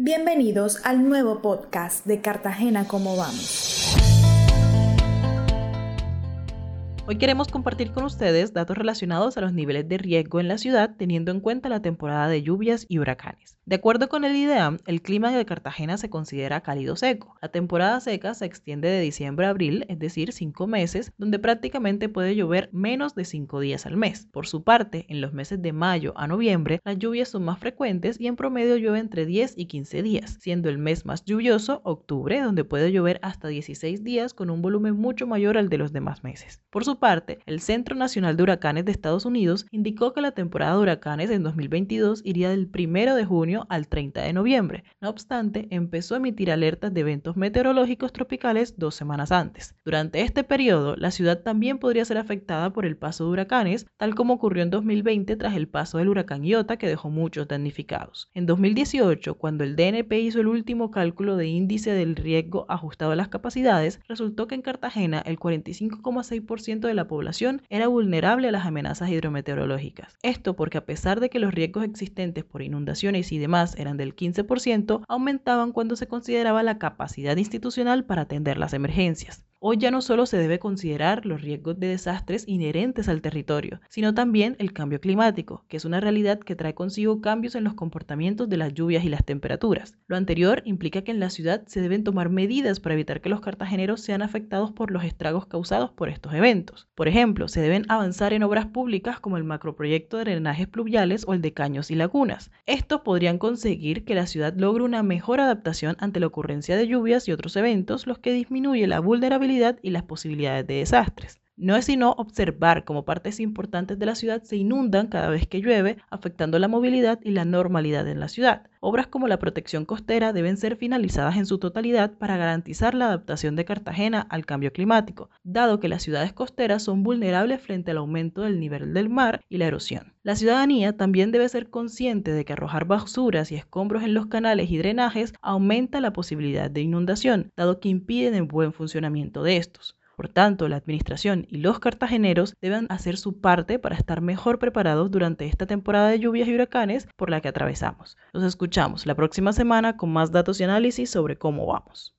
Bienvenidos al nuevo podcast de Cartagena Cómo Vamos. Hoy queremos compartir con ustedes datos relacionados a los niveles de riesgo en la ciudad teniendo en cuenta la temporada de lluvias y huracanes. De acuerdo con el IDEAM, el clima de Cartagena se considera cálido seco. La temporada seca se extiende de diciembre a abril, es decir, cinco meses, donde prácticamente puede llover menos de cinco días al mes. Por su parte, en los meses de mayo a noviembre, las lluvias son más frecuentes y en promedio llueve entre 10 y 15 días, siendo el mes más lluvioso octubre, donde puede llover hasta 16 días con un volumen mucho mayor al de los demás meses. Por su parte, el Centro Nacional de Huracanes de Estados Unidos indicó que la temporada de huracanes en 2022 iría del 1 de junio al 30 de noviembre. No obstante, empezó a emitir alertas de eventos meteorológicos tropicales dos semanas antes. Durante este periodo, la ciudad también podría ser afectada por el paso de huracanes, tal como ocurrió en 2020 tras el paso del huracán Iota que dejó muchos damnificados. En 2018, cuando el DNP hizo el último cálculo de índice del riesgo ajustado a las capacidades, resultó que en Cartagena el 45,6% de la población era vulnerable a las amenazas hidrometeorológicas. Esto porque a pesar de que los riesgos existentes por inundaciones y demás eran del 15%, aumentaban cuando se consideraba la capacidad institucional para atender las emergencias. Hoy ya no solo se debe considerar los riesgos de desastres inherentes al territorio, sino también el cambio climático, que es una realidad que trae consigo cambios en los comportamientos de las lluvias y las temperaturas. Lo anterior implica que en la ciudad se deben tomar medidas para evitar que los cartageneros sean afectados por los estragos causados por estos eventos. Por ejemplo, se deben avanzar en obras públicas como el macroproyecto de drenajes pluviales o el de caños y lagunas. Estos podrían conseguir que la ciudad logre una mejor adaptación ante la ocurrencia de lluvias y otros eventos, los que disminuye la vulnerabilidad y las posibilidades de desastres. No es sino observar cómo partes importantes de la ciudad se inundan cada vez que llueve, afectando la movilidad y la normalidad en la ciudad. Obras como la protección costera deben ser finalizadas en su totalidad para garantizar la adaptación de Cartagena al cambio climático, dado que las ciudades costeras son vulnerables frente al aumento del nivel del mar y la erosión. La ciudadanía también debe ser consciente de que arrojar basuras y escombros en los canales y drenajes aumenta la posibilidad de inundación, dado que impiden el buen funcionamiento de estos. Por tanto, la administración y los cartageneros deben hacer su parte para estar mejor preparados durante esta temporada de lluvias y huracanes por la que atravesamos. Nos escuchamos la próxima semana con más datos y análisis sobre cómo vamos.